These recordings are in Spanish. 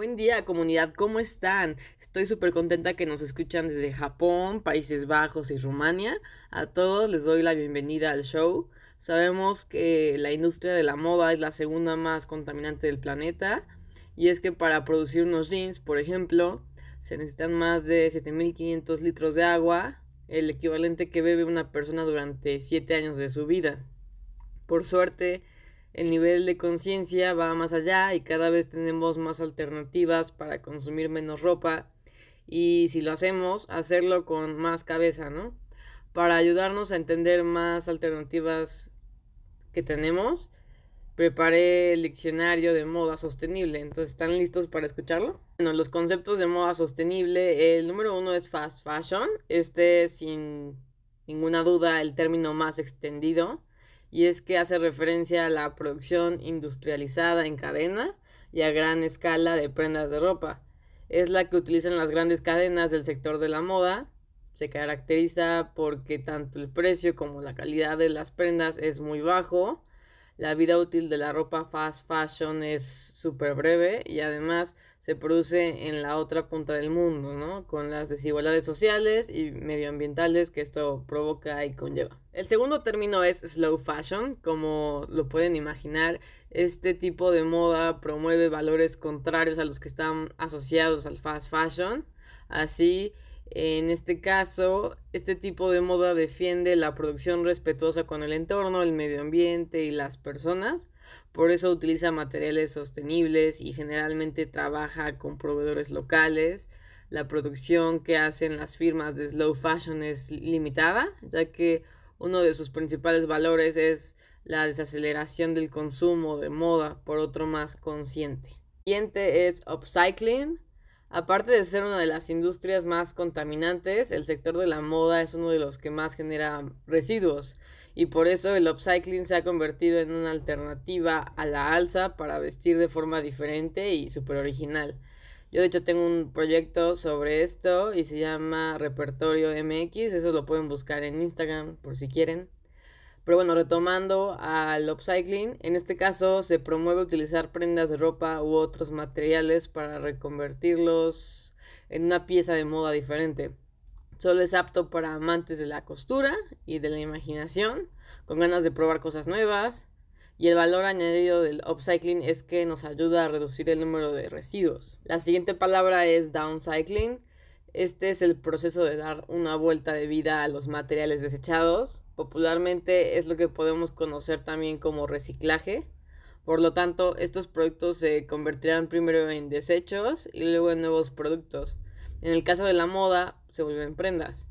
Buen día comunidad, ¿cómo están? Estoy súper contenta que nos escuchan desde Japón, Países Bajos y Rumania. A todos les doy la bienvenida al show. Sabemos que la industria de la moda es la segunda más contaminante del planeta y es que para producir unos jeans, por ejemplo, se necesitan más de 7500 litros de agua, el equivalente que bebe una persona durante 7 años de su vida. Por suerte, el nivel de conciencia va más allá y cada vez tenemos más alternativas para consumir menos ropa y si lo hacemos, hacerlo con más cabeza, ¿no? Para ayudarnos a entender más alternativas que tenemos, preparé el diccionario de moda sostenible. Entonces, ¿están listos para escucharlo? Bueno, los conceptos de moda sostenible, el número uno es fast fashion. Este, sin ninguna duda, el término más extendido y es que hace referencia a la producción industrializada en cadena y a gran escala de prendas de ropa. Es la que utilizan las grandes cadenas del sector de la moda. Se caracteriza porque tanto el precio como la calidad de las prendas es muy bajo. La vida útil de la ropa fast fashion es súper breve y además se produce en la otra punta del mundo, ¿no? Con las desigualdades sociales y medioambientales que esto provoca y conlleva. El segundo término es slow fashion, como lo pueden imaginar, este tipo de moda promueve valores contrarios a los que están asociados al fast fashion. Así, en este caso, este tipo de moda defiende la producción respetuosa con el entorno, el medio ambiente y las personas por eso utiliza materiales sostenibles y generalmente trabaja con proveedores locales. La producción que hacen las firmas de slow fashion es limitada, ya que uno de sus principales valores es la desaceleración del consumo de moda por otro más consciente. El siguiente es upcycling. Aparte de ser una de las industrias más contaminantes, el sector de la moda es uno de los que más genera residuos y por eso el upcycling se ha convertido en una alternativa a la alza para vestir de forma diferente y súper original. Yo de hecho tengo un proyecto sobre esto y se llama Repertorio MX, eso lo pueden buscar en Instagram por si quieren. Pero bueno, retomando al upcycling, en este caso se promueve utilizar prendas de ropa u otros materiales para reconvertirlos en una pieza de moda diferente. Solo es apto para amantes de la costura y de la imaginación, con ganas de probar cosas nuevas. Y el valor añadido del upcycling es que nos ayuda a reducir el número de residuos. La siguiente palabra es downcycling. Este es el proceso de dar una vuelta de vida a los materiales desechados. Popularmente es lo que podemos conocer también como reciclaje. Por lo tanto, estos productos se convertirán primero en desechos y luego en nuevos productos. En el caso de la moda, se vuelven prendas.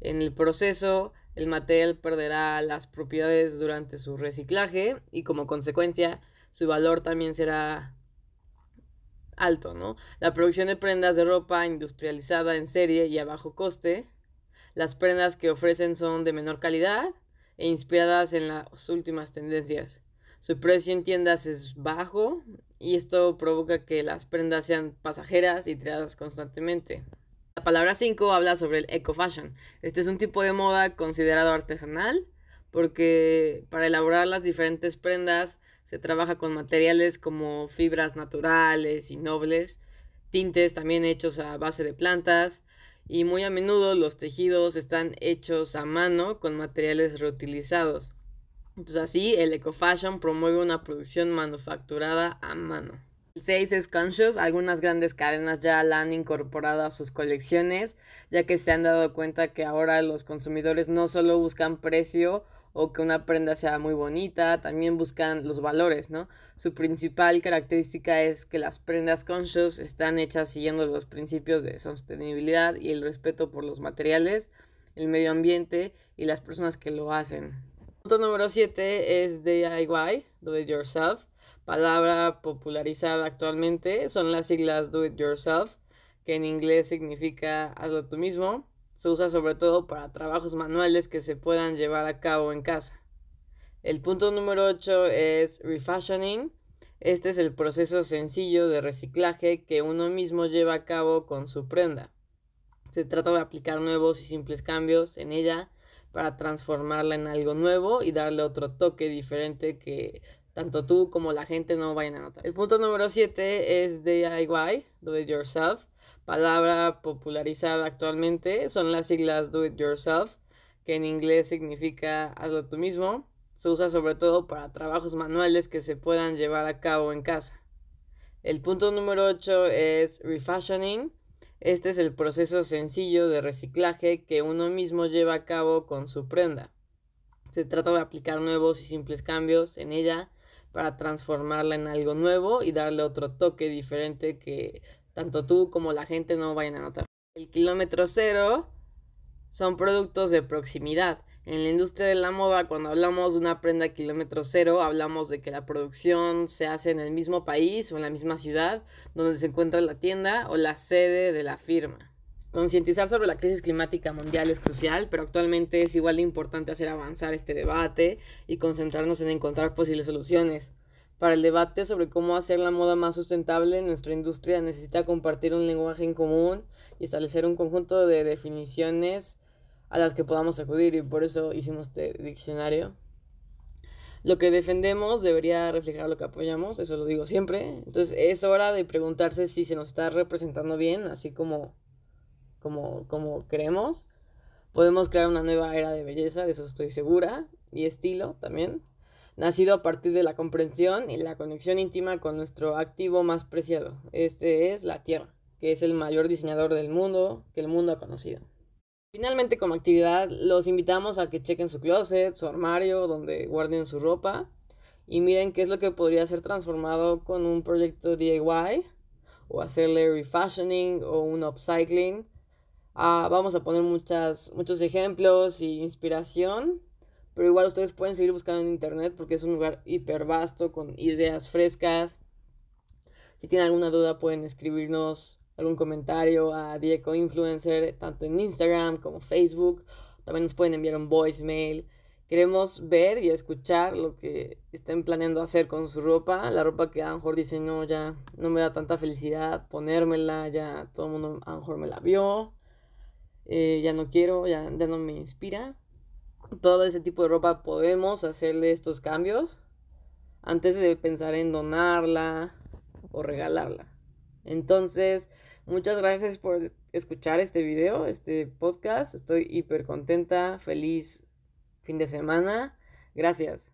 En el proceso, el material perderá las propiedades durante su reciclaje y como consecuencia, su valor también será alto, ¿no? La producción de prendas de ropa industrializada en serie y a bajo coste, las prendas que ofrecen son de menor calidad e inspiradas en las últimas tendencias. Su precio en tiendas es bajo y esto provoca que las prendas sean pasajeras y tiradas constantemente. La palabra 5 habla sobre el eco fashion. Este es un tipo de moda considerado artesanal porque para elaborar las diferentes prendas se trabaja con materiales como fibras naturales y nobles, tintes también hechos a base de plantas y muy a menudo los tejidos están hechos a mano con materiales reutilizados. Entonces así el eco fashion promueve una producción manufacturada a mano. El 6 es Conscious. Algunas grandes cadenas ya la han incorporado a sus colecciones, ya que se han dado cuenta que ahora los consumidores no solo buscan precio o que una prenda sea muy bonita, también buscan los valores, ¿no? Su principal característica es que las prendas conscious están hechas siguiendo los principios de sostenibilidad y el respeto por los materiales, el medio ambiente y las personas que lo hacen. Punto número 7 es DIY, Do It Yourself palabra popularizada actualmente son las siglas Do It Yourself, que en inglés significa hazlo tú mismo. Se usa sobre todo para trabajos manuales que se puedan llevar a cabo en casa. El punto número 8 es refashioning. Este es el proceso sencillo de reciclaje que uno mismo lleva a cabo con su prenda. Se trata de aplicar nuevos y simples cambios en ella para transformarla en algo nuevo y darle otro toque diferente que tanto tú como la gente no vayan a notar. El punto número 7 es DIY, Do It Yourself. Palabra popularizada actualmente son las siglas Do It Yourself, que en inglés significa hazlo tú mismo. Se usa sobre todo para trabajos manuales que se puedan llevar a cabo en casa. El punto número 8 es refashioning. Este es el proceso sencillo de reciclaje que uno mismo lleva a cabo con su prenda. Se trata de aplicar nuevos y simples cambios en ella para transformarla en algo nuevo y darle otro toque diferente que tanto tú como la gente no vayan a notar. El kilómetro cero son productos de proximidad. En la industria de la moda, cuando hablamos de una prenda kilómetro cero, hablamos de que la producción se hace en el mismo país o en la misma ciudad donde se encuentra la tienda o la sede de la firma. Concientizar sobre la crisis climática mundial es crucial, pero actualmente es igual de importante hacer avanzar este debate y concentrarnos en encontrar posibles soluciones. Para el debate sobre cómo hacer la moda más sustentable, nuestra industria necesita compartir un lenguaje en común y establecer un conjunto de definiciones a las que podamos acudir y por eso hicimos este diccionario. Lo que defendemos debería reflejar lo que apoyamos, eso lo digo siempre. Entonces es hora de preguntarse si se nos está representando bien, así como como, como queremos. Podemos crear una nueva era de belleza, de eso estoy segura, y estilo también, nacido a partir de la comprensión y la conexión íntima con nuestro activo más preciado. Este es la Tierra, que es el mayor diseñador del mundo que el mundo ha conocido. Finalmente, como actividad, los invitamos a que chequen su closet, su armario, donde guarden su ropa y miren qué es lo que podría ser transformado con un proyecto DIY o hacerle refashioning o un upcycling Ah, vamos a poner muchas, muchos ejemplos y inspiración, pero igual ustedes pueden seguir buscando en internet porque es un lugar hiper vasto con ideas frescas. Si tienen alguna duda pueden escribirnos algún comentario a Diego Influencer, tanto en Instagram como Facebook. También nos pueden enviar un voicemail. Queremos ver y escuchar lo que estén planeando hacer con su ropa. La ropa que a lo mejor no, ya no me da tanta felicidad ponérmela, ya todo el mundo a me la vio. Eh, ya no quiero, ya, ya no me inspira. Todo ese tipo de ropa podemos hacerle estos cambios antes de pensar en donarla o regalarla. Entonces, muchas gracias por escuchar este video, este podcast. Estoy hiper contenta, feliz fin de semana. Gracias.